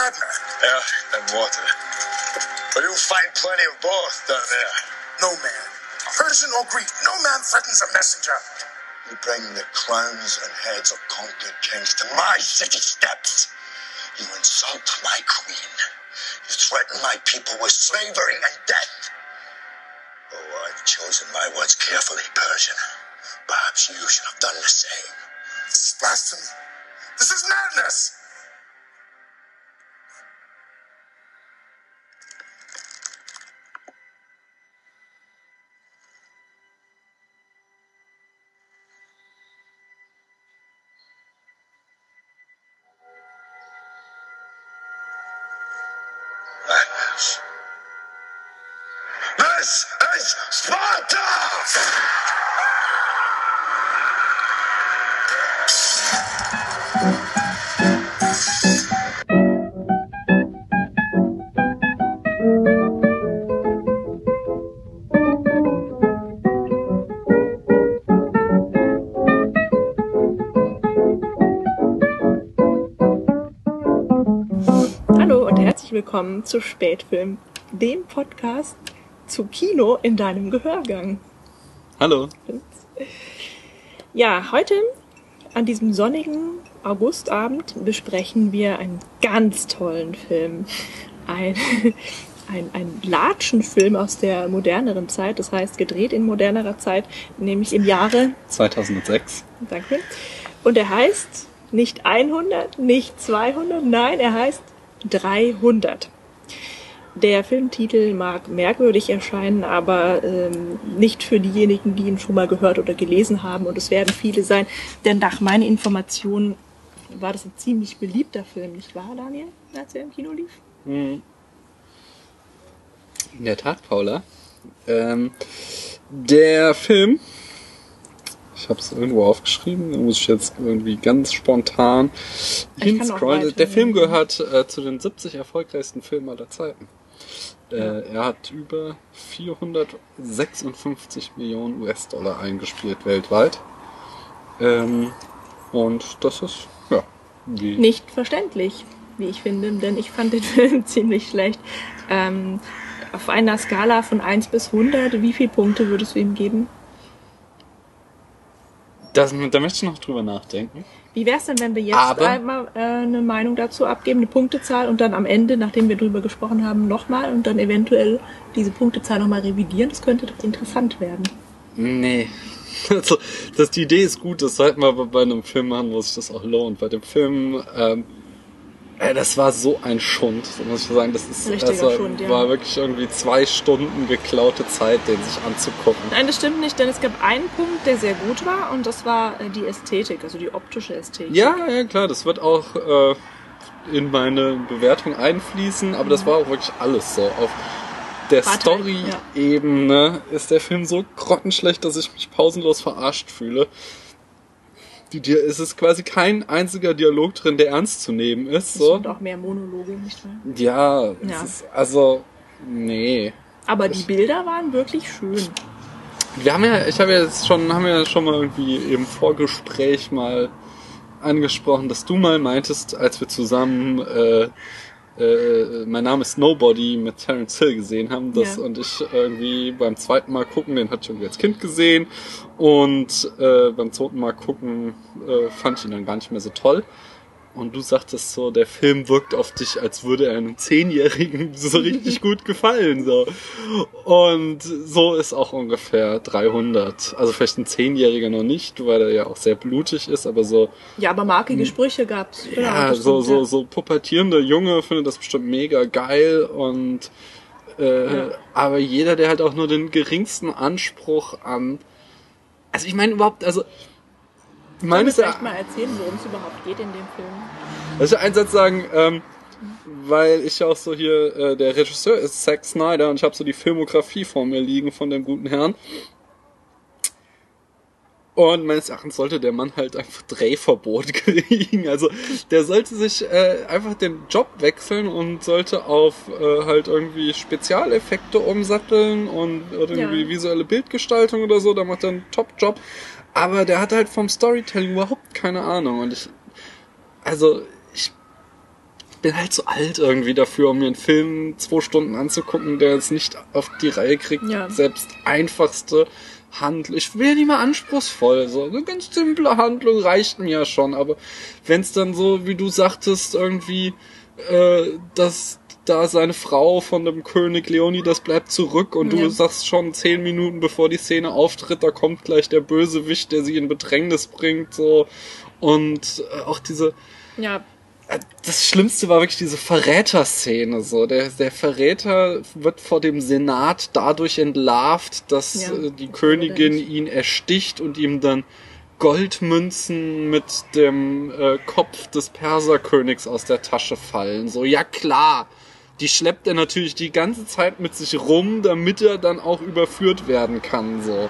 Air and water. But you'll find plenty of both down there. No man. Persian or Greek, no man threatens a messenger. You bring the crowns and heads of conquered kings to my city steps. You insult my queen. You threaten my people with slavery and death. Oh, I've chosen my words carefully, Persian. Perhaps you should have done the same. This is blasphemy. This is. Madness. Herzlich willkommen zu Spätfilm, dem Podcast zu Kino in deinem Gehörgang. Hallo. Ja, heute an diesem sonnigen Augustabend besprechen wir einen ganz tollen Film. Ein, ein, ein Latschenfilm aus der moderneren Zeit, das heißt gedreht in modernerer Zeit, nämlich im Jahre 2006. Danke. Und er heißt nicht 100, nicht 200, nein, er heißt 300. Der Filmtitel mag merkwürdig erscheinen, aber ähm, nicht für diejenigen, die ihn schon mal gehört oder gelesen haben. Und es werden viele sein, denn nach meinen Informationen war das ein ziemlich beliebter Film, nicht wahr, Daniel, als er im Kino lief? In der Tat, Paula. Ähm, der Film, ich habe es irgendwo aufgeschrieben, da muss ich jetzt irgendwie ganz spontan hinscrollen. Der Film gehört äh, zu den 70 erfolgreichsten Filmen aller Zeiten. Äh, er hat über 456 Millionen US-Dollar eingespielt weltweit. Ähm, und das ist, ja, Nicht verständlich, wie ich finde, denn ich fand den Film ziemlich schlecht. Ähm, auf einer Skala von 1 bis 100, wie viele Punkte würdest du ihm geben? Das, da möchte ich noch drüber nachdenken. Wie wär's denn, wenn wir jetzt Aber- einmal äh, eine Meinung dazu abgeben, eine Punktezahl und dann am Ende, nachdem wir drüber gesprochen haben, nochmal und dann eventuell diese Punktezahl nochmal revidieren? Das könnte doch interessant werden. Nee. Also, das, die Idee ist gut, das sollten wir aber bei einem Film machen, wo sich das auch lohnt. Bei dem Film, ähm, ey, das war so ein Schund, muss ich sagen. Das ist, Richtiger das war, Schund, ja. war wirklich irgendwie zwei Stunden geklaute Zeit, den sich anzugucken. Nein, das stimmt nicht, denn es gab einen Punkt, der sehr gut war und das war äh, die Ästhetik, also die optische Ästhetik. Ja, ja, klar, das wird auch äh, in meine Bewertung einfließen, aber das war auch wirklich alles so. Auf der Story-Ebene ist der Film so grottenschlecht, dass ich mich pausenlos verarscht fühle. Die, die, es ist quasi kein einziger Dialog drin, der ernst zu nehmen ist. Es So. sind auch mehr Monologe, nicht wahr? Ja, Ja. ist also nee. Aber die Bilder waren wirklich schön. Wir haben ja, ich habe ja jetzt schon, haben ja schon mal irgendwie im Vorgespräch mal angesprochen, dass du mal meintest, als wir zusammen äh, äh, mein Name ist Nobody mit Terence Hill gesehen haben, das Ja. und ich irgendwie beim zweiten Mal gucken, den hatte ich irgendwie als Kind gesehen und äh, beim zweiten Mal gucken äh, fand ich ihn dann gar nicht mehr so toll. Und du sagtest so, der Film wirkt auf dich, als würde er einem Zehnjährigen so richtig gut gefallen. So. Und so ist auch ungefähr 300. Also vielleicht ein Zehnjähriger noch nicht, weil er ja auch sehr blutig ist, aber so, Ja, aber markige Sprüche gab's. Genau, ja, so, so, so pubertierende Junge findet das bestimmt mega geil und äh, Ja. aber jeder, der halt auch nur den geringsten Anspruch an also ich meine überhaupt, also Meines vielleicht mal erzählen, worum es überhaupt geht in dem Film? Also einen Satz sagen, ähm, weil ich auch so hier, äh, der Regisseur ist Zack Snyder und ich habe so die Filmografie vor mir liegen von dem guten Herrn. Und meines Erachtens sollte der Mann halt einfach Drehverbot kriegen. Also der sollte sich äh, einfach den Job wechseln und sollte auf äh, halt irgendwie Spezialeffekte umsatteln und irgendwie Ja. visuelle Bildgestaltung oder so. Da macht er einen Top-Job. Aber der hat halt vom Storytelling überhaupt keine Ahnung. Und ich, also ich bin halt zu alt irgendwie dafür, um mir einen Film zwei Stunden anzugucken, der es nicht auf die Reihe kriegt. Ja. Selbst einfachste Handlung. Ich will nicht mal anspruchsvoll. So eine ganz simple Handlung reicht mir ja schon. Aber wenn es dann so, wie du sagtest, irgendwie, äh, dass da seine Frau von dem König Leonidas bleibt zurück und Ja. du sagst schon zehn Minuten bevor die Szene auftritt, da kommt gleich der Bösewicht, der sie in Bedrängnis bringt, so. Und äh, auch diese, Ja, das Schlimmste war wirklich diese Verräterszene. So, der, der Verräter wird vor dem Senat dadurch entlarvt, dass Ja. äh, die Königin ihn ersticht und ihm dann Goldmünzen mit dem äh, Kopf des Perserkönigs aus der Tasche fallen. So, ja klar. Die schleppt er natürlich die ganze Zeit mit sich rum, damit er dann auch überführt werden kann. So,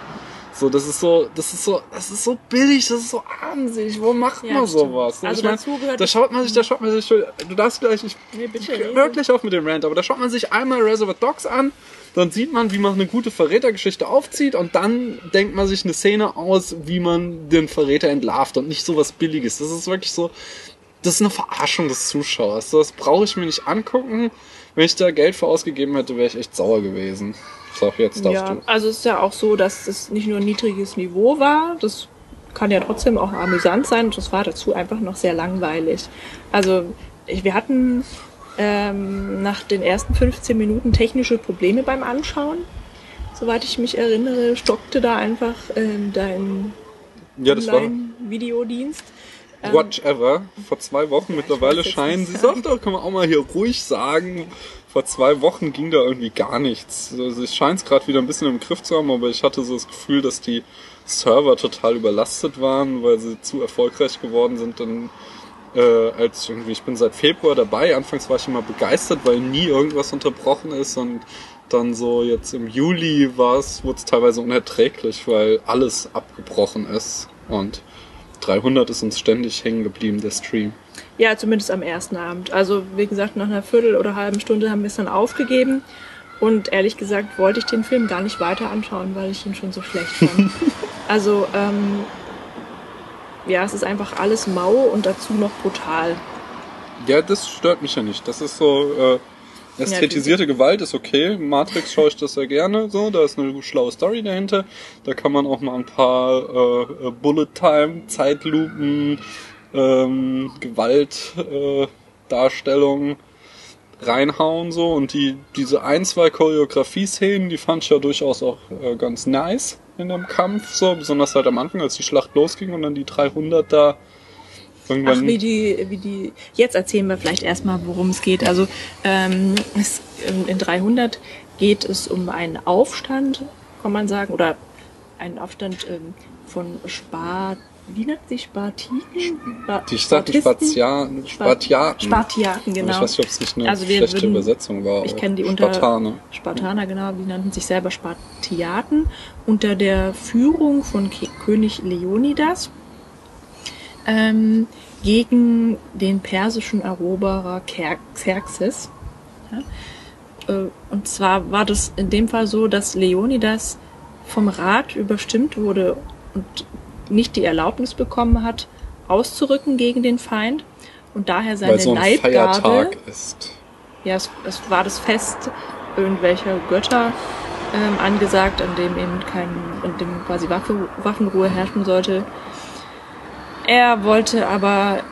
so das ist so, das ist so, das ist so billig, das ist so armselig. Wo macht Ja, man stimmt. sowas? Also ich mein, dazu gehört- da schaut man sich, da schaut man sich, du darfst gleich, ich Nee, bitte, hör gleich auf mit dem Rant, aber da schaut man sich einmal Reservoir Dogs an, dann sieht man, wie man eine gute Verrätergeschichte aufzieht und dann denkt man sich eine Szene aus, wie man den Verräter entlarvt und nicht sowas Billiges. Das ist wirklich so, das ist eine Verarschung des Zuschauers. Das brauche ich mir nicht angucken. Wenn ich da Geld für ausgegeben hätte, wäre ich echt sauer gewesen. Sag jetzt darfst ja. du. Also es ist ja auch so, dass es nicht nur ein niedriges Niveau war, das kann ja trotzdem auch amüsant sein und das war dazu einfach noch sehr langweilig. Also wir hatten ähm, nach den ersten 15 Minuten technische Probleme beim Anschauen. Soweit ich mich erinnere, stockte da einfach ähm, dein Ja, Online-Videodienst. Ähm, Watch Ever vor zwei Wochen. Mittlerweile scheinen, sie sagt doch, kann man auch mal hier ruhig sagen, vor zwei Wochen ging da irgendwie gar nichts. Also ich scheine es gerade wieder ein bisschen im Griff zu haben, aber ich hatte so das Gefühl, dass die Server total überlastet waren, weil sie zu erfolgreich geworden sind. Dann äh, als irgendwie, ich bin seit Februar dabei. Anfangs war ich immer begeistert, weil nie irgendwas unterbrochen ist und dann so jetzt im Juli war es, wurde es teilweise unerträglich, weil alles abgebrochen ist und 300 ist uns ständig hängen geblieben, der Stream. Ja, zumindest am ersten Abend. Also, wie gesagt, nach einer Viertel oder halben Stunde haben wir es dann aufgegeben. Und ehrlich gesagt wollte ich den Film gar nicht weiter anschauen, weil ich ihn schon so schlecht fand. also, ähm, ja, es ist einfach alles mau und dazu noch brutal. Ja, das stört mich ja nicht. Das ist so, äh, ästhetisierte Gewalt ist okay. Matrix schaue ich das sehr gerne. So, da ist eine schlaue Story dahinter. Da kann man auch mal ein paar äh, äh, Bullet Time, Zeitlupen, ähm, Gewalt, äh, Darstellungen reinhauen so und die diese ein zwei Choreografie-Szenen, die fand ich ja durchaus auch äh, ganz nice in dem Kampf so besonders halt am Anfang als die Schlacht losging und dann die 300 da irgendwann Ach, wie die, wie die. Jetzt erzählen wir vielleicht erstmal, worum es geht. Also ähm, es, ähm, in 300 geht es um einen Aufstand, kann man sagen, oder einen Aufstand ähm, von Spart. Wie nennt sich Spartiken? Spa Die sagte Spartiaten. Spartiaten, Aber genau. Ich weiß nicht, ob es nicht eine Also schlechte würden- Übersetzung war. Ich kenne die unter Spartaner. Spartaner, genau, die nannten sich selber Spartiaten unter der Führung von König Leonidas ähm, gegen den persischen Eroberer Xerxes. Ja? Äh, Und zwar war das in dem Fall so, dass Leonidas vom Rat überstimmt wurde und nicht die Erlaubnis bekommen hat, auszurücken gegen den Feind und daher seine Weil so ein Leibgarde Feiertag ist. ja, es, es war das Fest irgendwelcher Götter ähm, angesagt, an dem eben kein, an dem quasi Waffe, Waffenruhe herrschen sollte. Er wollte aber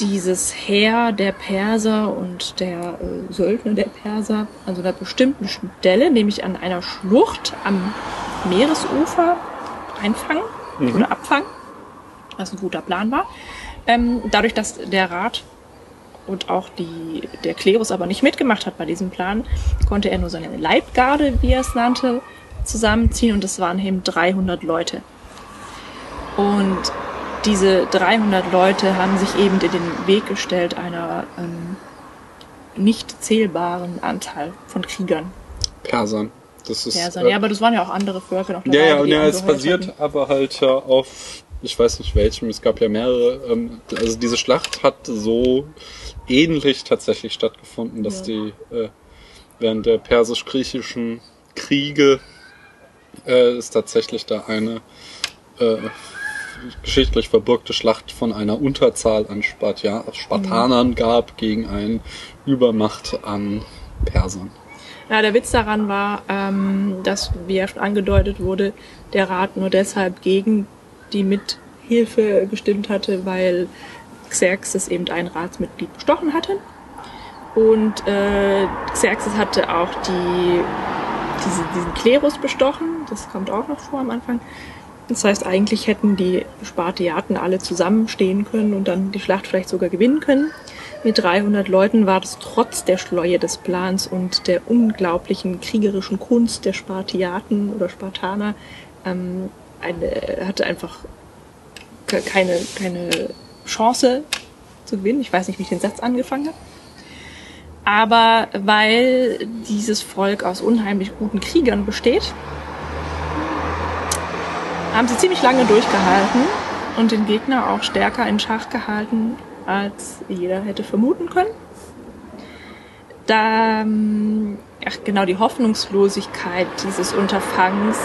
dieses Heer der Perser und der äh, Söldner der Perser an so einer bestimmten Stelle, nämlich an einer Schlucht am Meeresufer, einfangen oder abfangen, was ein guter Plan war. Ähm, dadurch, dass der Rat und auch die, der Klerus aber nicht mitgemacht hat bei diesem Plan, konnte er nur seine Leibgarde, wie er es nannte, zusammenziehen und es waren eben 300 Leute. Und diese 300 Leute haben sich eben in den Weg gestellt einer ähm, nicht zählbaren Anteil von Kriegern. Persern. Das ist. Persern. äh, Ja, aber das waren ja auch andere Völker noch dabei. ja, ja, ja, es basiert hatten. aber halt ja auf, ich weiß nicht welchem, es gab ja mehrere. Ähm, also diese Schlacht hat so ähnlich tatsächlich stattgefunden, dass Ja. die äh, während der persisch-griechischen Kriege äh, ist tatsächlich da eine äh, geschichtlich verbürgte Schlacht von einer Unterzahl an Spartia Spartanern gab gegen eine Übermacht an Persern. Ja, der Witz daran war, ähm, dass, wie ja schon angedeutet wurde, der Rat nur deshalb gegen die Mithilfe gestimmt hatte, weil Xerxes eben ein Ratsmitglied bestochen hatte. Und äh, Xerxes hatte auch die, diese, diesen Klerus bestochen, das kommt auch noch vor am Anfang. Das heißt, eigentlich hätten die Spartiaten alle zusammenstehen können und dann die Schlacht vielleicht sogar gewinnen können. Mit 300 Leuten war das trotz der Schleue des Plans und der unglaublichen kriegerischen Kunst der Spartiaten oder Spartaner ähm, eine, hatte einfach ke- keine, keine Chance zu gewinnen. Ich weiß nicht, wie ich den Satz angefangen habe. Aber weil dieses Volk aus unheimlich guten Kriegern besteht, haben sie ziemlich lange durchgehalten und den Gegner auch stärker in Schach gehalten, als jeder hätte vermuten können. Da, ach genau, die Hoffnungslosigkeit dieses Unterfangens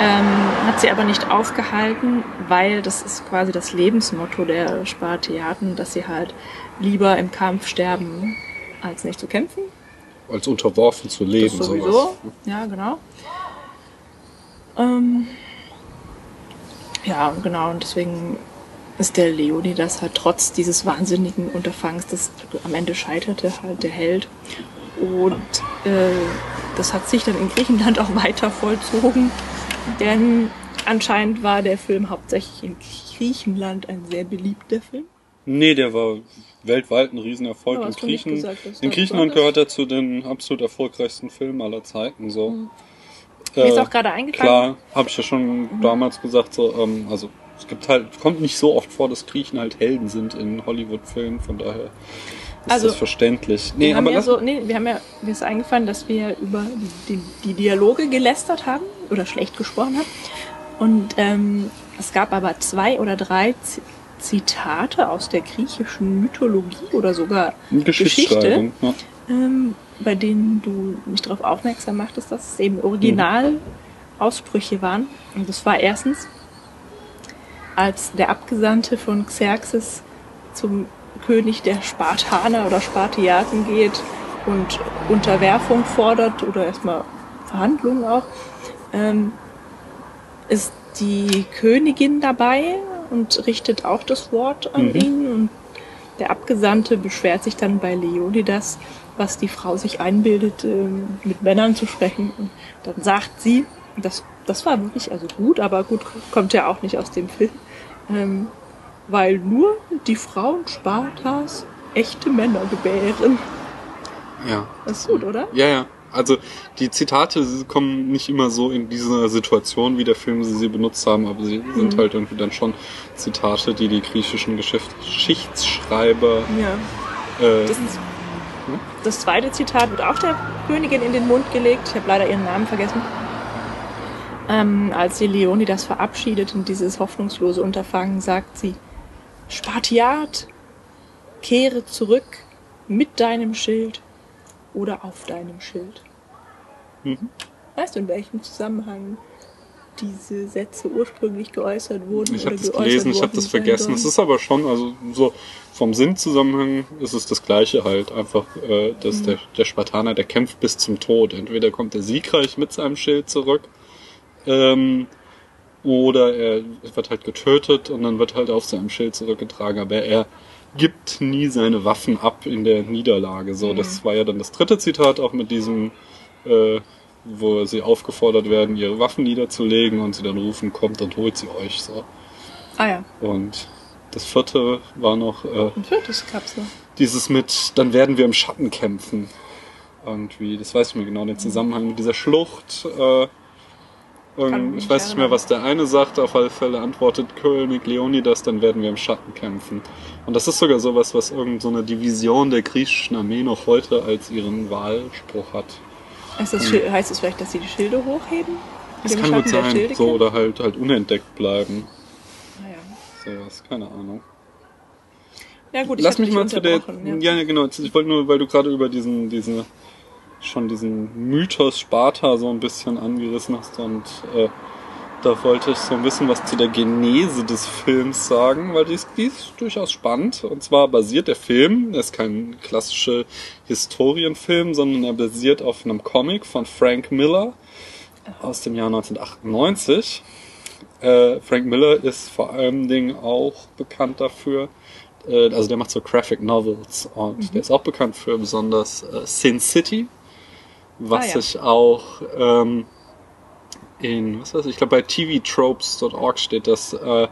ähm, hat sie aber nicht aufgehalten, weil das ist quasi das Lebensmotto der Spartiaten, dass sie halt lieber im Kampf sterben, als nicht zu kämpfen. Als unterworfen zu leben. Das sowieso. sowas. Ja, genau. Ähm, ja, genau. Und deswegen ist der Leonidas halt trotz dieses wahnsinnigen Unterfangs, das am Ende scheiterte, halt der Held. Und äh, das hat sich dann in Griechenland auch weiter vollzogen, denn anscheinend war der Film hauptsächlich in Griechenland ein sehr beliebter Film. Nee, der war weltweit ein Riesenerfolg. In, Griechen, gesagt, in Griechenland gehört er zu den absolut erfolgreichsten Filmen aller Zeiten. So. Mir ist Äh, auch gerade eingefallen. Klar, habe ich ja schon damals gesagt, so, ähm, also es gibt halt, kommt nicht so oft vor, dass Griechen halt Helden sind in Hollywood-Filmen, von daher ist Also, das verständlich. Nee, wir haben aber ja lass, so, nee, wir haben ja, mir ist eingefallen, dass wir über die, die, Dialoge gelästert haben oder schlecht gesprochen haben. Und ähm, es gab aber zwei oder drei Z Zitate aus der griechischen Mythologie oder sogar Geschichte. Ja. Ähm, bei denen du mich darauf aufmerksam machtest, dass es eben Originalausbrüche waren. Und das war erstens, als der Abgesandte von Xerxes zum König der Spartaner oder Spartiaten geht und Unterwerfung fordert oder erstmal Verhandlungen auch, ähm, ist die Königin dabei und richtet auch das Wort an ihn und der Abgesandte beschwert sich dann bei Leonidas, was die Frau sich einbildet, ähm, mit Männern zu sprechen. Und dann sagt sie, das, das war wirklich also gut, aber gut kommt ja auch nicht aus dem Film, ähm, weil nur die Frauen Spartas echte Männer gebären. ja. Das ist gut, oder? Ja, ja. Also die Zitate kommen nicht immer so in dieser Situation, wie der Film sie, sie benutzt haben, aber sie sind Mhm. halt irgendwie dann schon Zitate, die die griechischen Geschicht Geschichtsschreiber Ja. äh, Das, zweite Zitat wird auch der Königin in den Mund gelegt. Ich habe leider ihren Namen vergessen. Ähm, als sie Leonidas verabschiedet in dieses hoffnungslose Unterfangen, sagt sie, Spartiat, kehre zurück mit deinem Schild oder auf deinem Schild. Mhm. Weißt du, in welchem Zusammenhang diese Sätze ursprünglich geäußert wurden? Ich habe das gelesen, ich habe das vergessen. Es ist aber schon, also so vom Sinnzusammenhang ist es das Gleiche halt. Einfach, äh, Mhm. dass der, der Spartaner, der kämpft bis zum Tod. Entweder kommt er siegreich mit seinem Schild zurück, ähm, oder er wird halt getötet und dann wird halt auf seinem Schild zurückgetragen. Aber er gibt nie seine Waffen ab in der Niederlage. So, Mhm. das war ja dann das dritte Zitat auch mit diesem, äh, wo sie aufgefordert werden, ihre Waffen niederzulegen und sie dann rufen, kommt und holt sie euch. So. Ah ja, Und das vierte war noch äh, ein viertes gab's noch. dieses mit, dann werden wir im Schatten kämpfen. Irgendwie, das weiß ich mir genau, den Zusammenhang mit dieser Schlucht. Äh, ich weiß nicht mehr, was der eine sagt, auf alle Fälle antwortet König Leonidas, dann werden wir im Schatten kämpfen. Und das ist sogar sowas, was irgendeine so eine Division der griechischen Armee noch heute als ihren Wahlspruch hat. Das Schild, heißt es vielleicht, dass sie die Schilde hochheben? Das kann gut Schatten sein, so oder halt halt unentdeckt bleiben. Naja. Sowas, keine Ahnung. Ja gut, ich Lass mich mal zu der. Ja, ja, genau. Ich wollte nur, weil du gerade über diesen, diese, schon diesen Mythos Sparta so ein bisschen angerissen hast und äh, Da wollte ich so ein bisschen was zu der Genese des Films sagen, weil die ist, die ist durchaus spannend. Und zwar basiert der Film, er ist kein klassischer Historienfilm, sondern er basiert auf einem Comic von Frank Miller aus dem Jahr 1998. Äh, Frank Miller ist vor allen Dingen auch bekannt dafür, äh, also der macht so Graphic Novels und der ist auch bekannt für besonders äh, Sin City, was Ah, ja. sich auch ähm, in, was weiß ich, ich glaube bei tvtropes.org steht, dass, äh,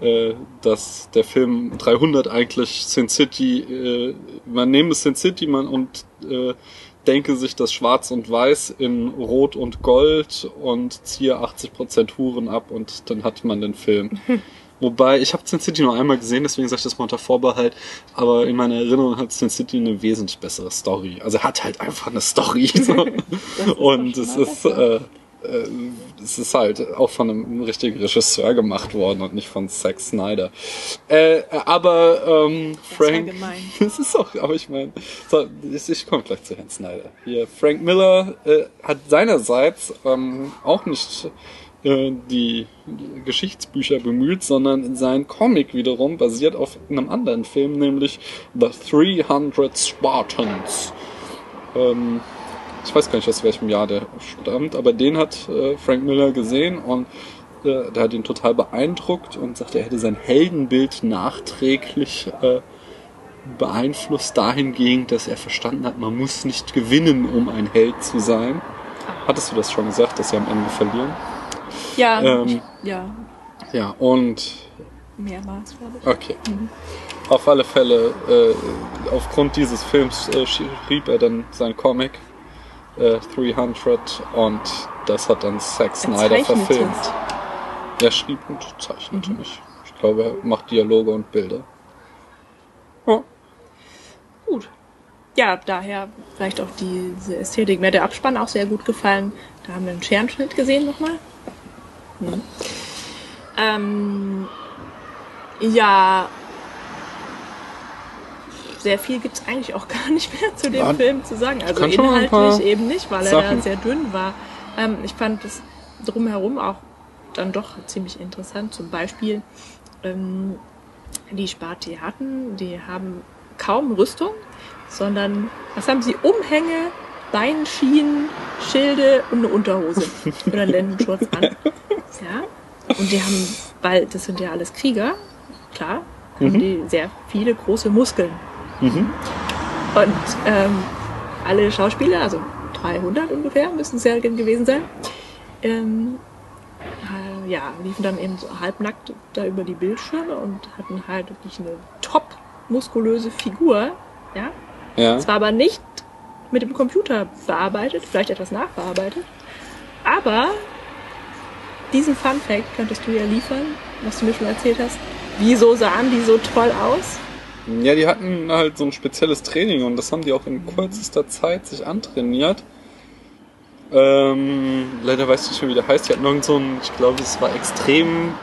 äh, dass der Film 300 eigentlich Sin City, äh, man nehme Sin City man und äh, denke sich das Schwarz und Weiß in Rot und Gold und ziehe 80% Huren ab und dann hat man den Film. Wobei, ich habe Sin City nur einmal gesehen, deswegen sage ich das mal unter Vorbehalt, aber in meiner Erinnerung hat Sin City eine wesentlich bessere Story. Also er hat halt einfach eine Story. So. und es ist, äh, es ist halt auch von einem richtigen Regisseur gemacht worden und nicht von Zack Snyder. Äh, aber ähm, Frank, das ist auch, aber ich meine, so, ich, ich komme gleich zu Herrn Snyder. Hier, Frank Miller äh, hat seinerseits ähm, auch nicht äh, die Geschichtsbücher bemüht, sondern sein Comic wiederum basiert auf einem anderen Film, nämlich The 300 Spartans. Ähm, ich weiß gar nicht, aus welchem Jahr der stammt, aber den hat äh, Frank Miller gesehen und äh, der hat ihn total beeindruckt und sagte, er hätte sein Heldenbild nachträglich äh, beeinflusst dahingehend, dass er verstanden hat, man muss nicht gewinnen, um ein Held zu sein. Hattest du das schon gesagt, dass sie am Ende verlieren? Ja, Ähm. ja, Ja, und mehrmals, glaube ich. okay. Auf alle Fälle, äh, aufgrund dieses Films äh, schrieb er dann sein Comic äh, 300 und das hat dann Zack Er Snyder verfilmt. es. Er schrieb und zeichnete nicht. Ich glaube, er macht Dialoge und Bilder. Ja. Gut. Ja, daher vielleicht auch diese Ästhetik. Mir hat der Abspann auch sehr gut gefallen. Da haben wir einen Scherenschnitt gesehen nochmal. Hm. Ähm, ja, sehr viel gibt's eigentlich auch gar nicht mehr zu dem Ja, Film zu sagen. Also inhaltlich eben nicht, weil er da sehr dünn war. Ähm, ich fand das drumherum auch dann doch ziemlich interessant. Zum Beispiel ähm, die Spartiaten, die haben kaum Rüstung, sondern was haben sie? Umhänge, Beinschienen, Schilde und eine Unterhose oder einen Lendenschurz an. Ja. Und die haben, weil das sind ja alles Krieger, klar, haben die sehr viele große Muskeln. Und ähm, alle Schauspieler, also 300 ungefähr, müssen es ja gewesen sein, ähm, äh, ja, liefen dann eben so halbnackt da über die Bildschirme und hatten halt wirklich eine top muskulöse Figur, ja. Ja. Zwar aber nicht mit dem Computer bearbeitet, vielleicht etwas nachbearbeitet, aber diesen Fun Fact könntest du ja liefern, was du mir schon erzählt hast. Wieso sahen die so toll aus? Ja, die hatten halt so ein spezielles Training und das haben die auch in kürzester Zeit sich antrainiert. Ähm, leider weiß ich nicht mehr, wie der heißt. Die hatten irgend so einen, ich glaube, es war extrem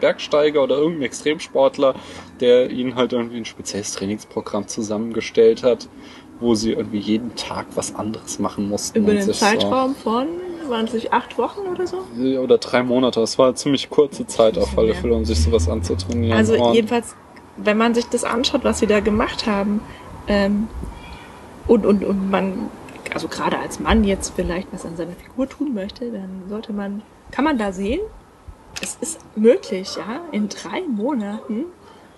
Bergsteiger oder irgendein Extremsportler, der ihnen halt irgendwie ein spezielles Trainingsprogramm zusammengestellt hat, wo sie irgendwie jeden Tag was anderes machen mussten. Über den Zeitraum von, waren es nicht acht Wochen oder so? So, oder drei Monate. Das war eine ziemlich kurze Zeit auf alle. Fälle, um sich sowas anzutrainieren. Also und jedenfalls, wenn man sich das anschaut, was sie da gemacht haben, ähm, und, und, und man, also gerade als Mann jetzt vielleicht was an seiner Figur tun möchte, dann sollte man, kann man da sehen, es ist möglich, ja, in drei Monaten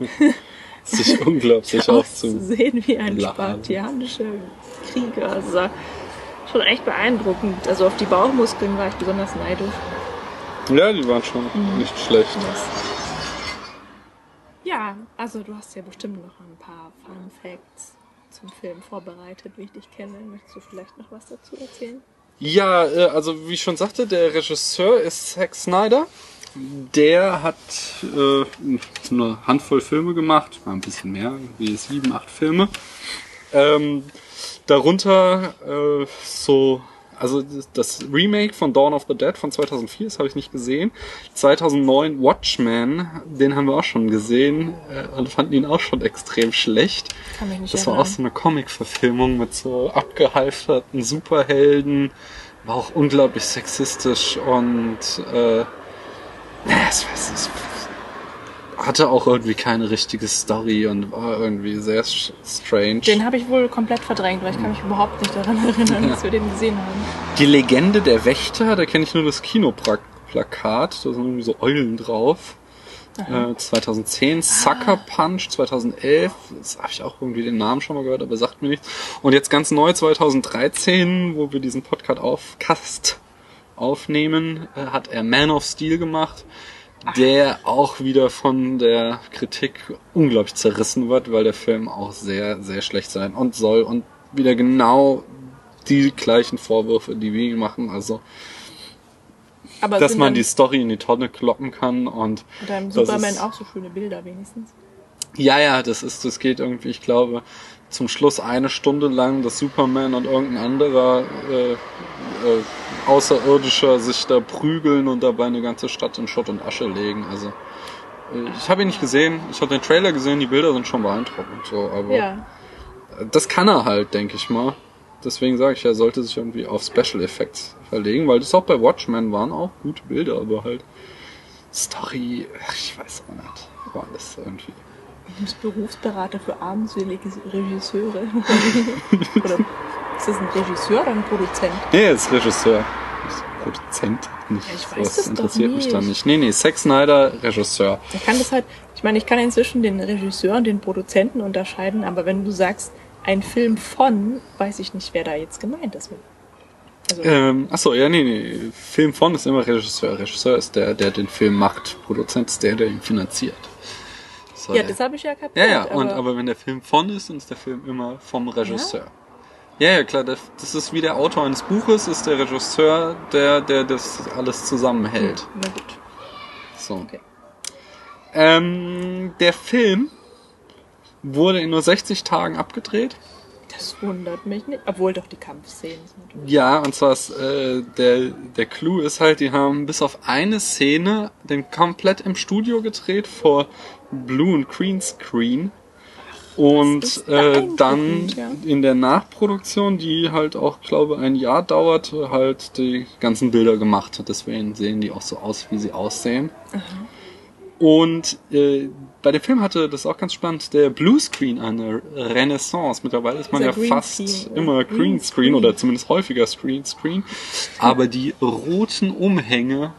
sich unglaublich auszusehen wie ein lachen. spartianischer Krieger. Also schon echt beeindruckend. Also auf die Bauchmuskeln war ich besonders neidisch. Ja, die waren schon Mhm. nicht schlecht. Ja, also du hast ja bestimmt noch ein paar Fun Facts zum Film vorbereitet, wie ich dich kenne. Möchtest du vielleicht noch was dazu erzählen? Ja, äh, also wie ich schon sagte, der Regisseur ist Zack Snyder. Der hat äh, eine Handvoll Filme gemacht, mal ein bisschen mehr, wie sieben, acht Filme. Ähm, darunter äh, so, also das- Remake von Dawn of the Dead von 2004, das habe ich nicht gesehen. 2009 Watchmen, den haben wir auch schon gesehen äh, und fanden ihn auch schon extrem schlecht. Kann mich nicht Das war auch so eine Comic-Verfilmung mit so abgehalfterten Superhelden, war auch unglaublich sexistisch und äh, naja, ich weiß nicht, hatte auch irgendwie keine richtige Story und war irgendwie sehr strange. Den habe ich wohl komplett verdrängt, weil ich kann mich überhaupt nicht daran erinnern, dass wir den gesehen haben. Die Legende der Wächter, da kenne ich nur das Kinoplakat, da sind irgendwie so Eulen drauf. Äh, 2010, Sucker Punch 2011, das habe ich auch irgendwie den Namen schon mal gehört, aber sagt mir nichts. Und jetzt ganz neu 2013, wo wir diesen Podcast aufcast aufnehmen, äh, hat er Man of Steel gemacht, der auch wieder von der Kritik unglaublich zerrissen wird, weil der Film auch sehr, sehr schlecht sein und soll und wieder genau die gleichen Vorwürfe, die wir ihm machen, also Aber dass man die Story in die Tonne kloppen kann und das Superman ist- auch so schöne Bilder wenigstens. ja, ja, das ist, das geht irgendwie, ich glaube, zum Schluss eine Stunde lang, dass Superman und irgendein anderer äh, äh, Außerirdischer sich da prügeln und dabei eine ganze Stadt in Schutt und Asche legen. Also äh, ich habe ihn nicht gesehen, ich habe den Trailer gesehen, die Bilder sind schon beeindruckend, so, aber Ja. das kann er halt, denke ich mal. Deswegen sage ich, er sollte sich irgendwie auf Special Effects verlegen, weil das auch bei Watchmen waren auch gute Bilder, aber halt Story, ach, ich weiß auch nicht, war alles irgendwie. Du bist Berufsberater für armselige Regisseure. oder ist das ein Regisseur oder ein Produzent? Nee, er ist Regisseur. Produzent nicht. Ja, ich weiß das doch interessiert mich dann nicht. nicht. Nee, nee, Zack Snyder, Regisseur. Ich kann das halt, ich meine, ich kann inzwischen den Regisseur und den Produzenten unterscheiden, aber wenn du sagst, ein Film von, weiß ich nicht, wer da jetzt gemeint ist. Also, Ähm, achso, ja, nee, nee. Film von ist immer Regisseur. Regisseur ist der, der den Film macht. Produzent ist der, der ihn finanziert. So, ja, der- das habe ich ja kapiert. Ja, ja, und, aber wenn der Film von ist, dann ist der Film immer vom Regisseur. Ja, ja, klar, das, das ist wie der Autor eines Buches, ist der Regisseur, der, der das alles zusammenhält. Na gut. So. Okay. Ähm, der Film wurde in nur 60 Tagen abgedreht. Das wundert mich nicht. Obwohl doch die Kampfszenen sind. natürlich- Ja, und zwar ist, äh, der, der Clou ist halt, die haben bis auf eine Szene den komplett im Studio gedreht vor Blue und Green Screen. Und äh, dann in der Nachproduktion, die halt auch, glaube ein Jahr dauert, halt die ganzen Bilder gemacht hat. Deswegen sehen die auch so aus, wie sie aussehen. Und äh, bei dem Film hatte das auch ganz spannend, der Bluescreen eine Renaissance. Mittlerweile ist man ja fast Greenscreen, oder? immer Greenscreen. Greenscreen oder zumindest häufiger Screenscreen. Aber die roten Umhänge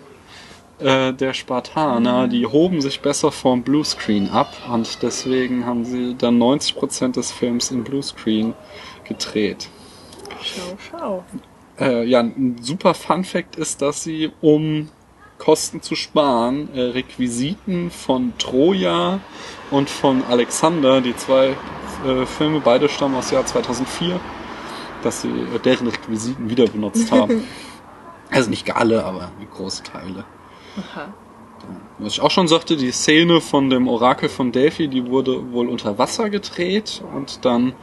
äh, der Spartaner, die hoben sich besser vom Bluescreen ab und deswegen haben sie dann 90% des Films in Bluescreen gedreht. Schau, schau. Äh, ja, ein super Fun Fact ist, dass sie, um Kosten zu sparen, äh, Requisiten von Troja und von Alexander, die zwei äh, Filme, beide stammen aus Jahr 2004, dass sie äh, deren Requisiten wieder benutzt haben. also nicht alle, aber große Teile. Aha. Was ich auch schon sagte, die Szene von dem Orakel von Delphi, die wurde wohl unter Wasser gedreht und dann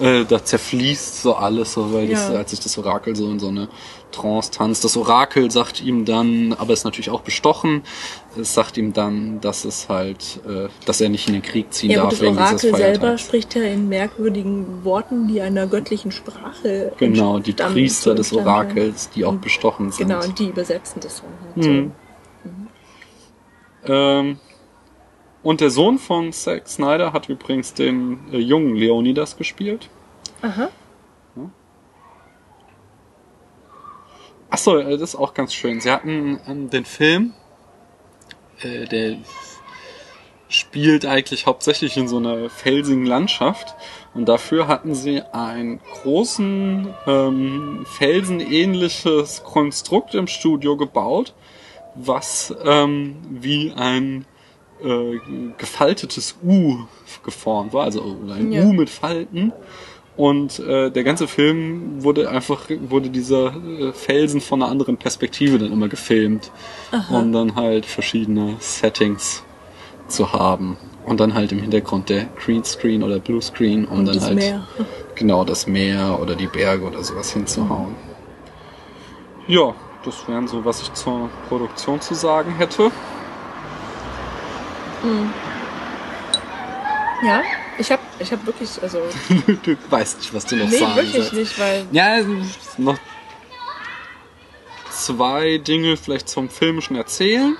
äh, da zerfließt so alles, so, weil das, Ja. als sich das Orakel so in so eine Trance tanzt. Das Orakel sagt ihm dann, aber ist natürlich auch bestochen, es sagt ihm dann, dass es halt, äh, dass er nicht in den Krieg ziehen Ja, darf gut, das wegen Orakel selber spricht ja in merkwürdigen Worten, die einer göttlichen Sprache Genau, die Priester des entstammen. Orakels, die auch bestochen sind. Genau, und die übersetzen das dann halt Mhm. Ähm, und der Sohn von Zack Snyder hat übrigens den äh, jungen Leonidas gespielt. Aha. Achso, äh, das ist auch ganz schön. Sie hatten ähm, den Film, äh, der spielt eigentlich hauptsächlich in so einer felsigen Landschaft. Und dafür hatten sie einen großen ähm, felsenähnliches Konstrukt im Studio gebaut, was ähm, wie ein äh, gefaltetes U geformt war, also ein Ja. U mit Falten. Und äh, der ganze Film wurde einfach, wurde dieser äh, Felsen von einer anderen Perspektive dann immer gefilmt, um dann halt verschiedene Settings zu haben. Und dann halt im Hintergrund der Greenscreen oder Bluescreen, um Und dann halt Meer. genau das Meer oder die Berge oder sowas hinzuhauen. Ja, das wären so, was ich zur Produktion zu sagen hätte. Ja, ich habe ich hab wirklich, also, du weißt nicht, was du noch nee, sagen wirklich sollst. nicht, weil Ja, ist noch. zwei Dinge vielleicht zum filmischen Erzählen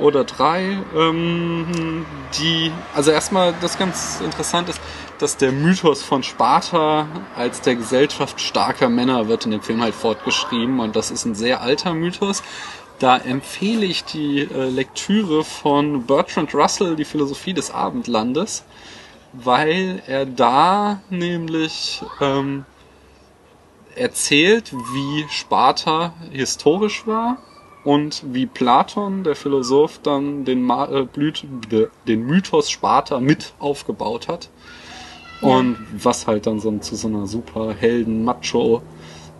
oder drei, ähm, die, also erstmal das ganz interessant ist, dass der Mythos von Sparta als der Gesellschaft starker Männer wird in dem Film halt fortgeschrieben und das ist ein sehr alter Mythos. Da empfehle ich die äh, Lektüre von Bertrand Russell, die Philosophie des Abendlandes, weil er da nämlich ähm, erzählt, wie Sparta historisch war und wie Platon, der Philosoph, dann den, Ma äh, Blüt den Mythos Sparta mit aufgebaut hat. Und was halt dann so zu so einer super Helden Macho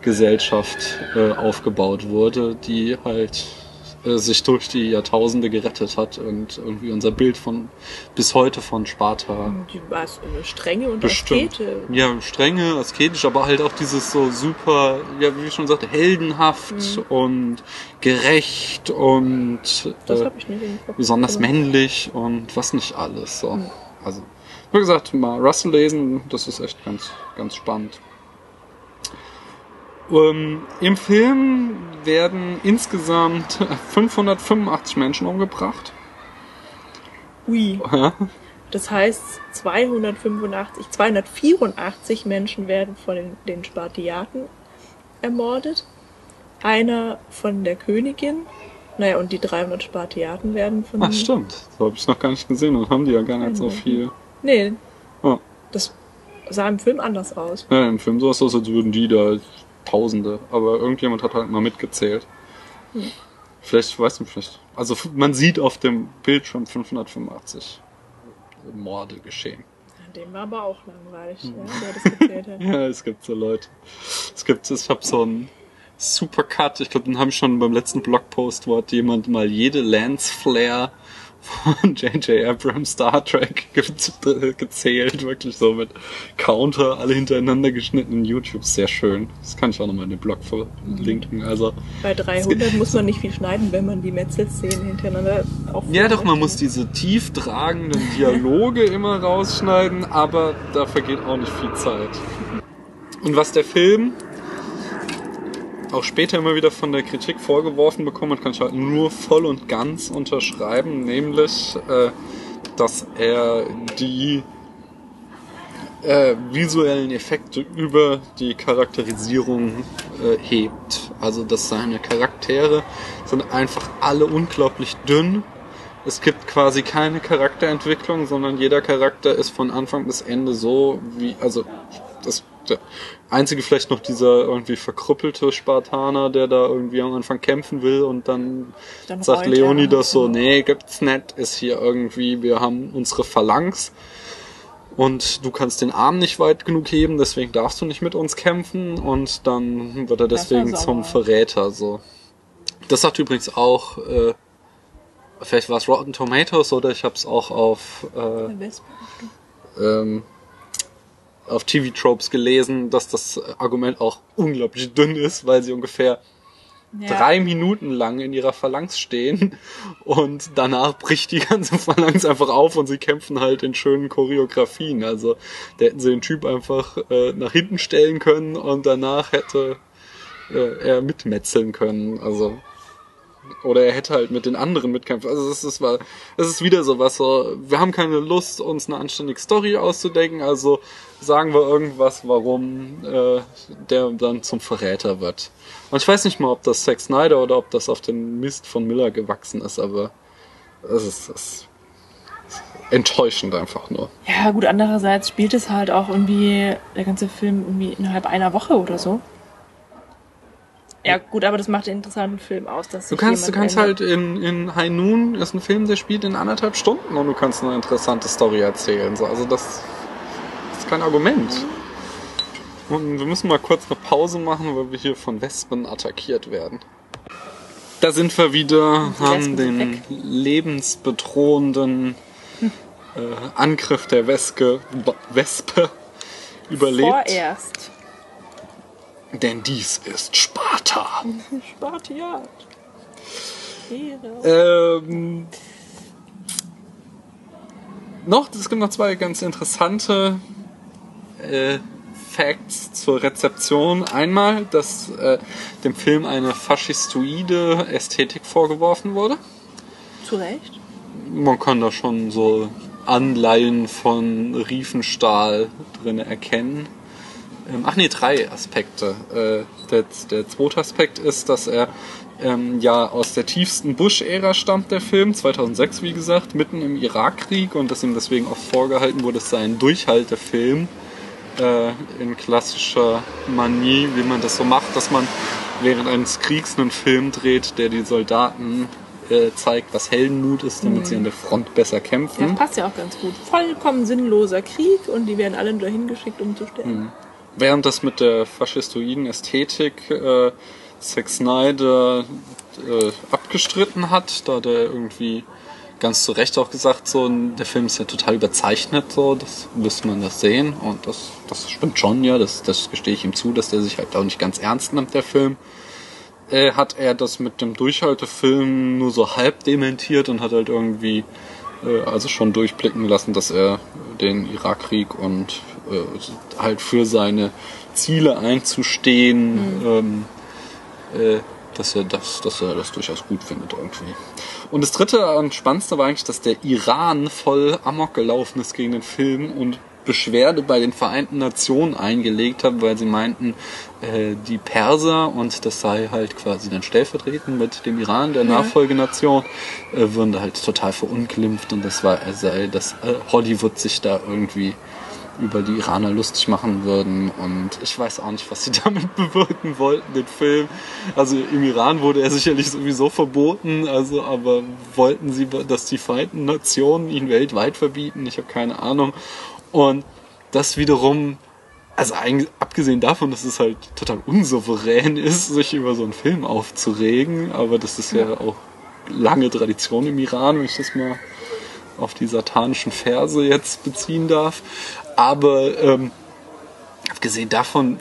Gesellschaft äh, aufgebaut wurde, die halt äh, sich durch die Jahrtausende gerettet hat und irgendwie unser Bild von bis heute von Sparta Die war strenge und bestimmt. Askete. Ja, strenge, asketisch, aber halt auch dieses so super, ja, wie ich schon sagte, heldenhaft und gerecht und äh, besonders männlich und was nicht alles. So. Also, wie gesagt, mal Russell lesen, das ist echt ganz, ganz spannend. Ähm, Im Film werden insgesamt 585 Menschen umgebracht. Ui. Ja. Das heißt, 285, 284 Menschen werden von den, den Spartiaten ermordet. Einer von der Königin. Naja, und die 300 Spartiaten werden von Ach, stimmt. So habe ich noch gar nicht gesehen und haben die ja gar nicht so viel. Nee, Ja. das sah im Film anders aus. Ja, im Film so ist das, als würden die da Tausende, aber irgendjemand hat halt mal mitgezählt. Vielleicht, weiß nicht, vielleicht. Also man sieht auf dem Bildschirm 585 Morde geschehen. Dem war aber auch langweilig, Hm. ja, der das gezählt hat. Ja, es gibt so Leute. Es gibt, ich habe so einen Supercut, ich glaube, den habe ich schon beim letzten Blogpost, wo hat jemand mal jede Lance Flare von J.J. Abrams Star Trek ge gezählt, wirklich so mit Counter, alle hintereinander geschnitten in YouTube, sehr schön. Das kann ich auch nochmal in den Blog verlinken, also. Bei 300 muss man nicht viel schneiden, wenn man die Metzelszenen hintereinander auf. Ja, doch, man muss diese tief tragenden Dialoge immer rausschneiden, aber da vergeht auch nicht viel Zeit. Und was der Film auch später immer wieder von der Kritik vorgeworfen bekommen hat, kann ich halt nur voll und ganz unterschreiben, nämlich, äh, dass er die äh, visuellen Effekte über die Charakterisierung äh, hebt. Also dass seine Charaktere sind einfach alle unglaublich dünn. Es gibt quasi keine Charakterentwicklung, sondern jeder Charakter ist von Anfang bis Ende so wie, also das der einzige vielleicht noch dieser irgendwie verkrüppelte Spartaner, der da irgendwie am Anfang kämpfen will und dann, Dann sagt rollt er Leonidas so, nee, gibt's nicht, ist hier irgendwie, wir haben unsere Phalanx und du kannst den Arm nicht weit genug heben, deswegen darfst du nicht mit uns kämpfen und dann wird er Das deswegen zum. Verräter so. Das sagt übrigens auch, äh, vielleicht war es Rotten Tomatoes oder ich habe es auch auf äh, ähm, auf TV-Tropes gelesen, dass das Argument auch unglaublich dünn ist, weil sie ungefähr Ja. drei Minuten lang in ihrer Phalanx stehen und danach bricht die ganze Phalanx einfach auf und sie kämpfen halt in schönen Choreografien. Also da hätten sie den Typ einfach äh, nach hinten stellen können und danach hätte äh, er mitmetzeln können. Also oder er hätte halt mit den anderen mitkämpfen. Also es ist, ist wieder sowas so, wir haben keine Lust, uns eine anständige Story auszudenken, also sagen wir irgendwas, warum äh, der dann zum Verräter wird. Und ich weiß nicht mal, ob das Zack Snyder oder ob das auf den Mist von Miller gewachsen ist, aber es ist, ist enttäuschend einfach nur. Ja, gut, andererseits spielt es halt auch irgendwie der ganze Film irgendwie innerhalb einer Woche oder so. Ja, gut, aber das macht den interessanten Film aus, dass Du kannst, du kannst ändert. halt in, in High Noon, ist ein Film, der spielt in anderthalb Stunden und du kannst eine interessante Story erzählen. So, also das, das ist kein Argument. Und wir müssen mal kurz eine Pause machen, weil wir hier von Wespen attackiert werden. Da sind wir wieder, haben den weg. lebensbedrohenden äh, Angriff der Weske, Wespe überlebt. Vorerst. Denn dies ist Sparta. Spartiat. Ähm, noch, es gibt noch zwei ganz interessante äh, Facts zur Rezeption. Einmal, dass äh, dem Film eine faschistoide Ästhetik vorgeworfen wurde. Zu Recht. Man kann da schon so Anleihen von Riefenstahl drin erkennen. Ähm, ach nee, drei Aspekte. Äh, der, der zweite Aspekt ist, dass er ähm, ja aus der tiefsten Bush-Ära stammt, der Film, 2006 wie gesagt, mitten im Irakkrieg und dass ihm deswegen auch vorgehalten wurde, es sei ein Durchhaltefilm äh, in klassischer Manie, wie man das so macht, dass man während eines Kriegs einen Film dreht, der die Soldaten äh, zeigt, was Heldenmut ist, damit sie an der Front besser Ja, kämpfen. passt ja auch ganz gut. Vollkommen sinnloser Krieg und die werden alle nur hingeschickt, um zu sterben. Während das mit der faschistoiden Ästhetik äh, Zack Snyder äh, abgestritten hat, da der irgendwie ganz zu Recht auch gesagt, so der Film ist ja total überzeichnet, so das müsste man das sehen und das, das stimmt schon, ja, das, das gestehe ich ihm zu, dass der sich halt auch nicht ganz ernst nimmt, der Film. Äh, hat er das mit dem Durchhaltefilm nur so halb dementiert und hat halt irgendwie äh, also schon durchblicken lassen, dass er den Irakkrieg und äh, halt für seine Ziele einzustehen, ähm, äh, dass er das, dass er das durchaus gut findet irgendwie. Und das dritte und spannendste war eigentlich, dass der Iran voll Amok gelaufen ist gegen den Film und Beschwerde bei den Vereinten Nationen eingelegt hat, weil sie meinten, äh, die Perser und das sei halt quasi dann stellvertretend mit dem Iran, der Nachfolgenation, äh, würden da halt total verunglimpft und das war, er sei, dass äh, Hollywood sich da irgendwie über die Iraner lustig machen würden und ich weiß auch nicht, was sie damit bewirken wollten, den Film. Also im Iran wurde er sicherlich sowieso verboten, also aber wollten sie, dass die Vereinten Nationen ihn weltweit verbieten? Ich habe keine Ahnung. Und das wiederum, also abgesehen davon, dass es halt total unsouverän ist, sich über so einen Film aufzuregen, aber das ist ja auch lange Tradition im Iran, wenn ich das mal auf die satanischen Verse jetzt beziehen darf. Aber ähm, abgesehen davon,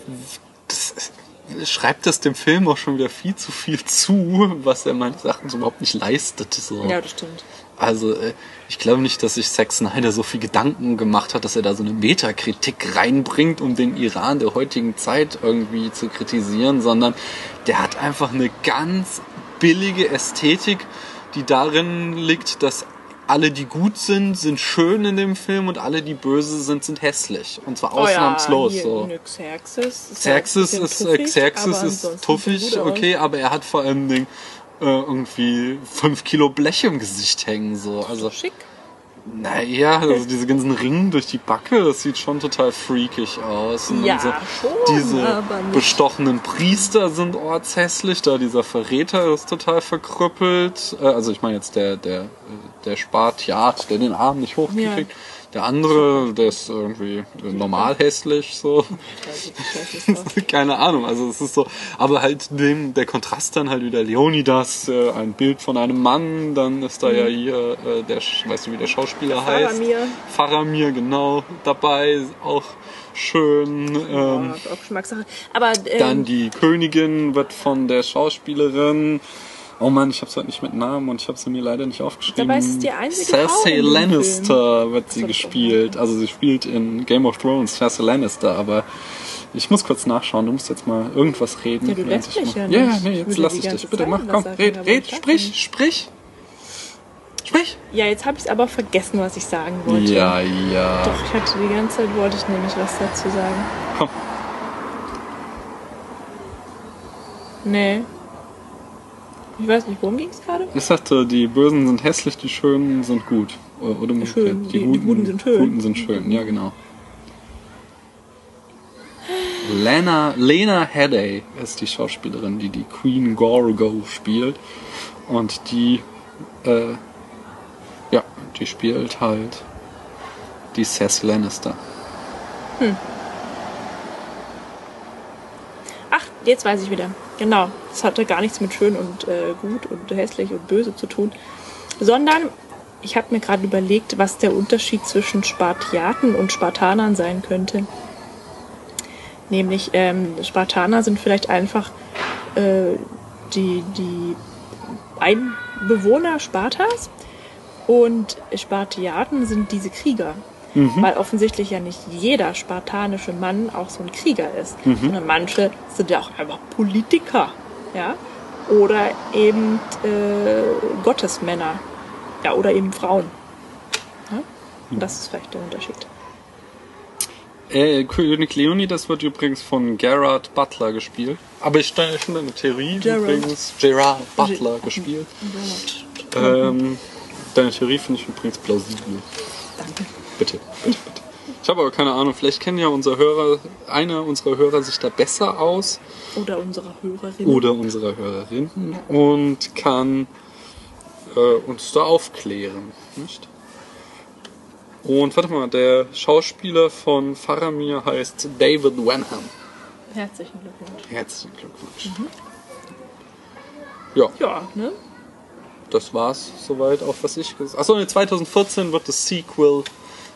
das, schreibt das dem Film auch schon wieder viel zu viel zu, was er meines Erachtens überhaupt nicht leistet. So. Ja, das stimmt. Also äh, ich glaube nicht, dass sich Zack Snyder so viel Gedanken gemacht hat, dass er da so eine Metakritik reinbringt, um den Iran der heutigen Zeit irgendwie zu kritisieren, sondern der hat einfach eine ganz billige Ästhetik, die darin liegt, dass alle, die gut sind, sind schön in dem Film und alle, die böse sind, sind hässlich. Und zwar ausnahmslos. Oh ja, hier, so. nö, Xerxes. ist Xerxes ist, äh, tuffig, Xerxes ist tuffig, okay, aber er hat vor allen Dingen äh, irgendwie fünf Kilo Blech im Gesicht hängen, so. Also, Schick. Naja, also diese ganzen Ringen durch die Backe, das sieht schon total freakig aus. Und Ja, so, schon, diese bestochenen Priester sind ortshässlich, da dieser Verräter ist total verkrüppelt. Äh, Also ich meine jetzt der, der, äh, der Spartiat, der den Arm nicht hochkriegt. Ja. Der andere, der ist irgendwie normal hässlich, so. Keine Ahnung, also es ist so, aber halt dem, der Kontrast dann halt wieder Leonidas, äh, ein Bild von einem Mann, dann ist da ja hier äh, der, weißt du wie der Schauspieler heißt? Faramir. Faramir, genau, dabei, auch schön. Ja, Ähm, auch Geschmackssache. Aber ähm, dann die Königin wird von der Schauspielerin, oh Mann, ich hab's heute nicht mit Namen und ich hab's mir leider nicht aufgeschrieben. Dabei ist es die einzige Frau Cersei dem Lannister wird sie gespielt. Also sie spielt in Game of Thrones Cersei Lannister, aber ich muss kurz nachschauen. Du musst jetzt mal irgendwas reden. Ja, du lässt ich mich ja Ja, ja, nicht. nee, jetzt lass ich dich. Bitte mach, komm, red, red, sprich, nicht. sprich. Sprich. ja, jetzt habe ich aber vergessen, was ich sagen wollte. Ja, ja. Doch, ich hatte die ganze Zeit wollte ich nämlich was dazu sagen. Komm. Nee. Ich weiß nicht, worum ging es gerade? Ich sagte, die Bösen sind hässlich, die Schönen sind gut. Oder oder umgekehrt. Schön. Die- die Guten sind schön. Guten sind schön, ja genau. Lena, Lena Headey ist die Schauspielerin, die die Queen Gorgo spielt. Und die, äh, ja, die spielt halt die Cess Lannister. Ach, jetzt weiß ich wieder. Genau. Das hatte gar nichts mit schön und äh, gut und hässlich und böse zu tun. Sondern ich habe mir gerade überlegt, was der Unterschied zwischen Spartiaten und Spartanern sein könnte. Nämlich, ähm, Spartaner sind vielleicht einfach äh, die, die Einbewohner Spartas und Spartiaten sind diese Krieger. Weil offensichtlich ja nicht jeder spartanische Mann auch so ein Krieger ist, sondern manche sind ja auch einfach Politiker, ja, oder eben äh, Gottesmänner, ja, oder eben Frauen. Ja? Und das ist vielleicht der Unterschied. Äh, König Leonidas wird übrigens von Gerard Butler gespielt. Aber ich stelle schon eine Theorie Gerard. übrigens. Gerard Butler gespielt. Ähm, deine Theorie finde ich übrigens plausibel. Danke. Bitte, bitte, bitte. Ich habe aber keine Ahnung, vielleicht kennen ja unsere Hörer, einer unserer Hörer sich da besser aus Oder unsere Hörerin. oder unsere Hörerinnen und kann äh, uns da aufklären, nicht? Und warte mal, der Schauspieler von Faramir heißt David Wenham. Herzlichen Glückwunsch. Herzlichen Glückwunsch. Ja, Ja, ne? das war's soweit, auch was ich gesagt Achso, nee, 2014 wird das Sequel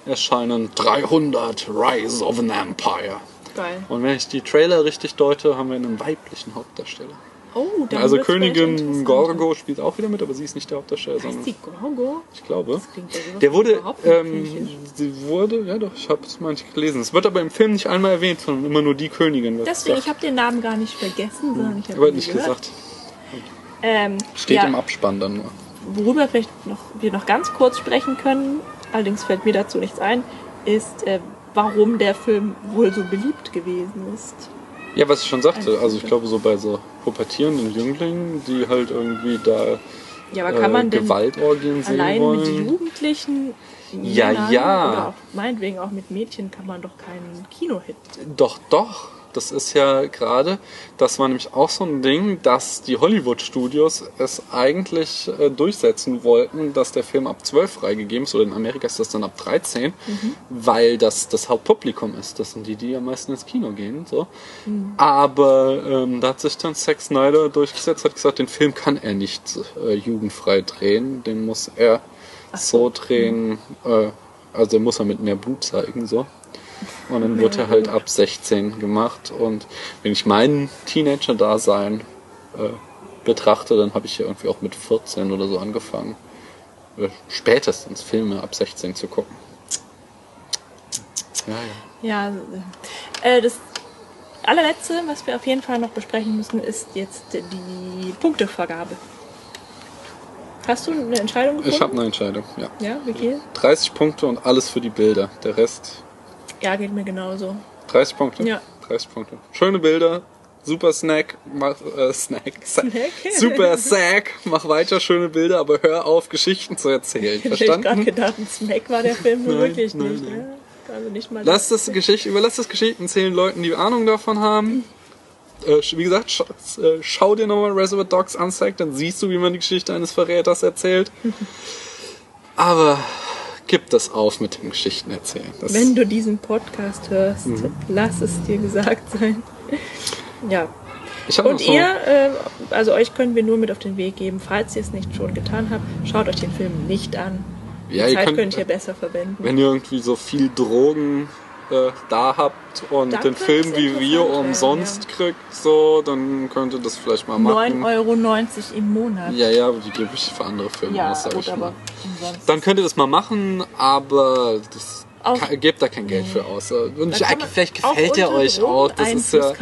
erscheinen. 300 Rise of an Empire. Geil. Und wenn ich die Trailer richtig deute, haben wir einen weiblichen Hauptdarsteller. Oh, dann also Königin. Gorgo spielt auch wieder mit, aber sie ist nicht der Hauptdarsteller, Heißt sondern die Gorgo? ich glaube. Ja Der wurde, nicht ähm, sie wurde, ja doch, ich habe es manchmal gelesen. Es wird aber im Film nicht einmal erwähnt, sondern immer nur die Königin. wird Deswegen, ich habe den Namen gar nicht vergessen, sondern ich habe aber ihn nicht gehört. gesagt. Ähm, Steht ja, im Abspann dann nur. Worüber vielleicht noch, wir noch ganz kurz sprechen können, allerdings fällt mir dazu nichts ein, ist, äh, warum der Film wohl so beliebt gewesen ist. Ja, was ich schon sagte, Ein also ich glaube so bei so pubertierenden Jünglingen, die halt irgendwie da Ja, aber kann äh, man denn Gewaltorgien sehen allein wollen. mit Jugendlichen, Ja, Männern ja. oder auch meinetwegen auch mit Mädchen kann man doch keinen Kinohit. Doch, doch. Das ist ja gerade, das war nämlich auch so ein Ding, dass die Hollywood-Studios es eigentlich äh, durchsetzen wollten, dass der Film ab 12 freigegeben ist, oder in Amerika ist das dann ab 13, weil das das Hauptpublikum ist. Das sind die, die am meisten ins Kino gehen. So. Aber ähm, da hat sich dann Zack Snyder durchgesetzt, hat gesagt, den Film kann er nicht äh, jugendfrei drehen, den muss er so drehen, äh, also den muss er mit mehr Blut zeigen, so. Und dann wird er halt ab 16 gemacht. Und wenn ich meinen Teenager-Dasein äh, betrachte, dann habe ich ja irgendwie auch mit 14 oder so angefangen, äh, spätestens Filme ab 16 zu gucken. Ja, ja. Ja, äh, das allerletzte, was wir auf jeden Fall noch besprechen müssen, ist jetzt die Punktevergabe. Hast du eine Entscheidung gefunden? Ich habe eine Entscheidung, ja. Ja, wie viel? 30 Punkte und alles für die Bilder. Der Rest Ja, geht mir genauso. 30 Punkte? Ja. 30 Punkte. Schöne Bilder, super Snack, mach, äh, Snack, Snack? super Sack, mach weiter schöne Bilder, aber hör auf, Geschichten zu erzählen. Ich hätte gerade Verstanden? gedaad, ein Snack war der Film Nein, wirklich nein, nicht. nein. Ne? Also nicht mal Lass das Geschichte, überlass das Geschichten erzählen Leuten, die Ahnung davon haben. Äh, wie gesagt, scha äh, schau dir nochmal Reservoir Dogs an, dann siehst du, wie man die Geschichte eines Verräters erzählt. Aber gib das auf mit dem Geschichten erzählen. Das, Wenn du diesen Podcast hörst, Mhm. lass es dir gesagt sein. Ja. Und so, ihr, äh, also euch können wir nur mit auf den Weg geben, falls ihr es nicht schon getan habt, schaut euch den Film nicht an. Die Ja, ihr Zeit könnt- könnt ihr besser verwenden. wenn ihr irgendwie so viel Drogen äh, da habt und Dann den Film wie wir umsonst kriegt, so, dann könnt ihr das vielleicht mal machen. 9,90 Euro im Monat. Ja, ja, die gebe ich für andere Filme Ja, aus, sag gut, ich mal. Dann könnt ihr das mal machen, aber das Auch- kann, gebt da kein Geld für aus. Und ich, vielleicht gefällt der unter euch auch. Das ist ja.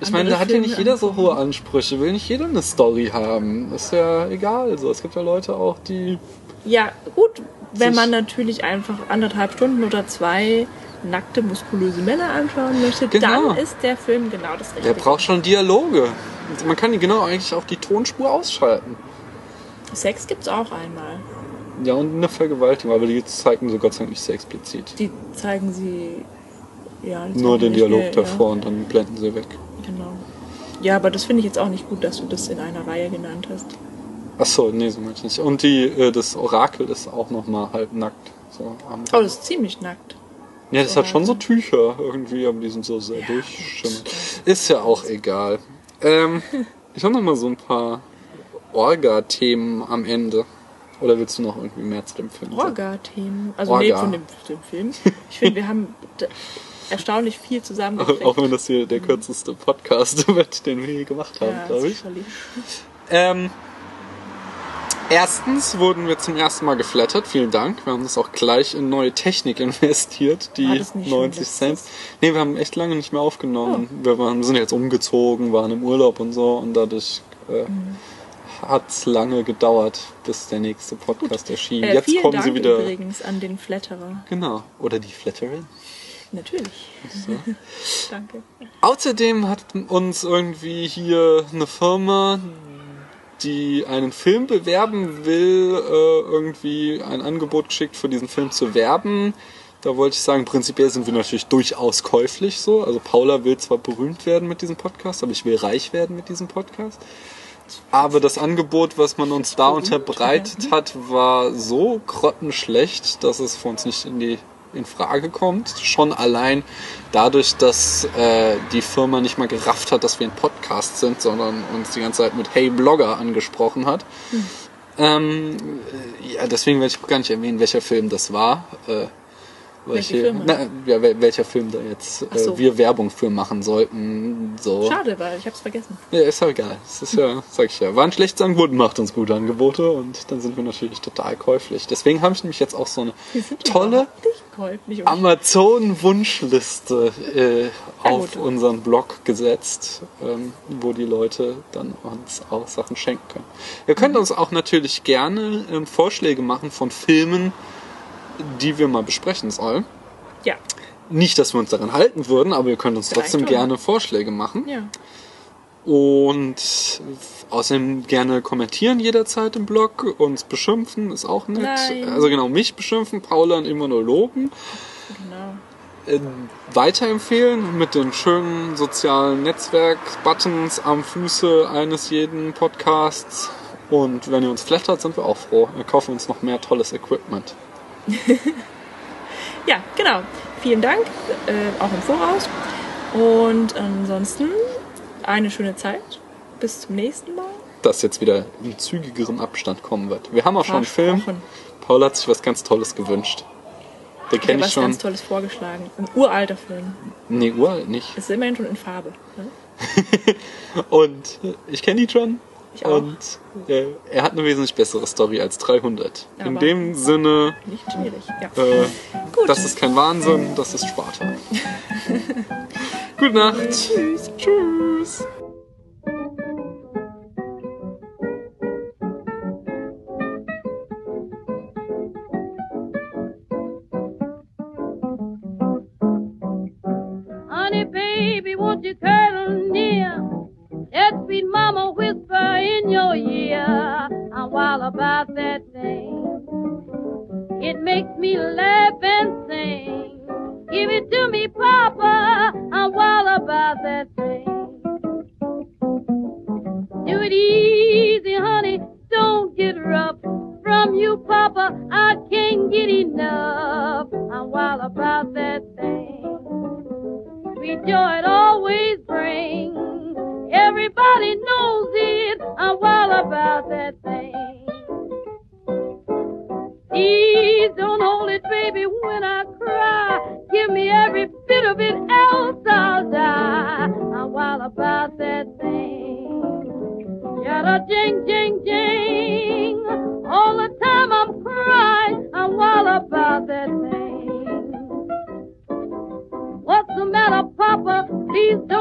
Ich meine, da hat ja nicht jeder so hohe Ansprüche. Will nicht jeder eine Story haben. Ist ja egal. So, es gibt ja Leute auch, die. Ja, gut, wenn man natürlich einfach anderthalb Stunden oder zwei nackte, muskulöse Männer anschauen möchte, Genau. dann ist der Film genau das Richtige. Der braucht schon Dialoge. Man kann die genau eigentlich auf die Tonspur ausschalten. Sex gibt's auch einmal. Ja, und eine Vergewaltigung, aber die zeigen so Gott sei Dank nicht sehr explizit. Die zeigen sie. Ja, die Nur den Dialog mehr, davor und dann blenden sie weg. Ja, genau. Ja, aber das finde ich jetzt auch nicht gut, dass du das in einer Reihe genannt hast. Achso, nee, so meinte ich nicht. Und die, äh, das Orakel ist auch nochmal halb nackt. So, Oh, das ist ziemlich nackt. Ja, das hat schon so Tücher irgendwie, aber die sind so sehr durchschimmend. Ist ja auch egal. Ähm, ich habe noch mal so ein paar Orga-Themen am Ende. Oder willst du noch irgendwie mehr zu dem Film sagen? Orga-Themen. Also nee, Orga. von dem, dem Film. Ich finde, wir haben erstaunlich viel zusammengekriegt. auch wenn das hier der kürzeste Podcast wird, den wir je gemacht haben, ja, glaube ich. sicherlich. Ähm, Erstens wurden wir zum ersten Mal geflattert, vielen Dank. Wir haben das auch gleich in neue Technik investiert, die War das nicht schon 90 Cent. Nee, wir haben echt lange nicht mehr aufgenommen. Wir waren, sind jetzt umgezogen, waren im Urlaub und so und dadurch äh, Mhm. hat es lange gedauert, bis der nächste Podcast erschien. Äh, jetzt vielen kommen Dank sie wieder. übrigens an den Flatterer. Genau. Oder die Flatterin. Natürlich. Danke. Außerdem hat uns irgendwie hier eine Firma, die einen Film bewerben will, äh, irgendwie ein Angebot geschickt, für diesen Film zu werben. Da wollte ich sagen, prinzipiell sind wir natürlich durchaus käuflich so. Also Paula will zwar berühmt werden mit diesem Podcast, aber ich will reich werden mit diesem Podcast. Aber das Angebot, was man uns da unterbreitet hat, war so grottenschlecht, dass es für uns nicht in die in Frage kommt. Schon allein dadurch, dass äh, die Firma nicht mal gerafft hat, dass wir ein Podcast sind, sondern uns die ganze Zeit mit Hey Blogger angesprochen hat. Ähm, äh, ja, deswegen werde ich gar nicht erwähnen, welcher Film das war. Äh, Welche welche, Firma? na, ja, wel- welcher Film da jetzt so. äh, wir Werbung für machen sollten. So. Schade, weil ich hab's vergessen. Ja, ist ja egal. Es ist ja, sag ich ja, war ein schlechtes Angebot, macht uns gute Angebote und dann sind wir natürlich total käuflich. Deswegen habe ich nämlich jetzt auch so eine tolle Amazon-Wunschliste äh, auf gut. unseren Blog gesetzt, ähm, wo die Leute dann uns auch Sachen schenken können. Ihr könnt uns auch natürlich gerne ähm, Vorschläge machen von Filmen, die wir mal besprechen sollen. ja, Nicht, dass wir uns daran halten würden, aber ihr könnt uns Vielleicht trotzdem gerne Vorschläge machen. ja. Und außerdem gerne kommentieren jederzeit im Blog, uns beschimpfen, ist auch nett. Nein. Also genau, mich beschimpfen, Paula und immer nur loben. Genau. Äh, weiterempfehlen mit den schönen sozialen Netzwerk-Buttons am Fuße eines jeden Podcasts. Und wenn ihr uns flattert, sind wir auch froh. Wir kaufen uns noch mehr tolles Equipment. Ja, genau. Vielen Dank, äh, auch im Voraus. Und ansonsten eine schöne Zeit. Bis zum nächsten Mal. Das jetzt wieder in zügigerem Abstand kommen wird. Wir haben auch schon einen Film. Paul hat sich was ganz Tolles gewünscht. Den kenne ich was schon. ganz Tolles vorgeschlagen. Ein uralter Film. Nee, uralt nicht. Ist immerhin schon in Farbe. Ne? Und ich kenne ihn schon. Ich auch. Und äh, er hat eine wesentlich bessere Story als 300. In Aber- dem Sinne, Nicht schwierig. Ja. äh, Gut. das ist kein Wahnsinn, das ist Sparta. Gute Nacht. Tschüss. Tschüss. Please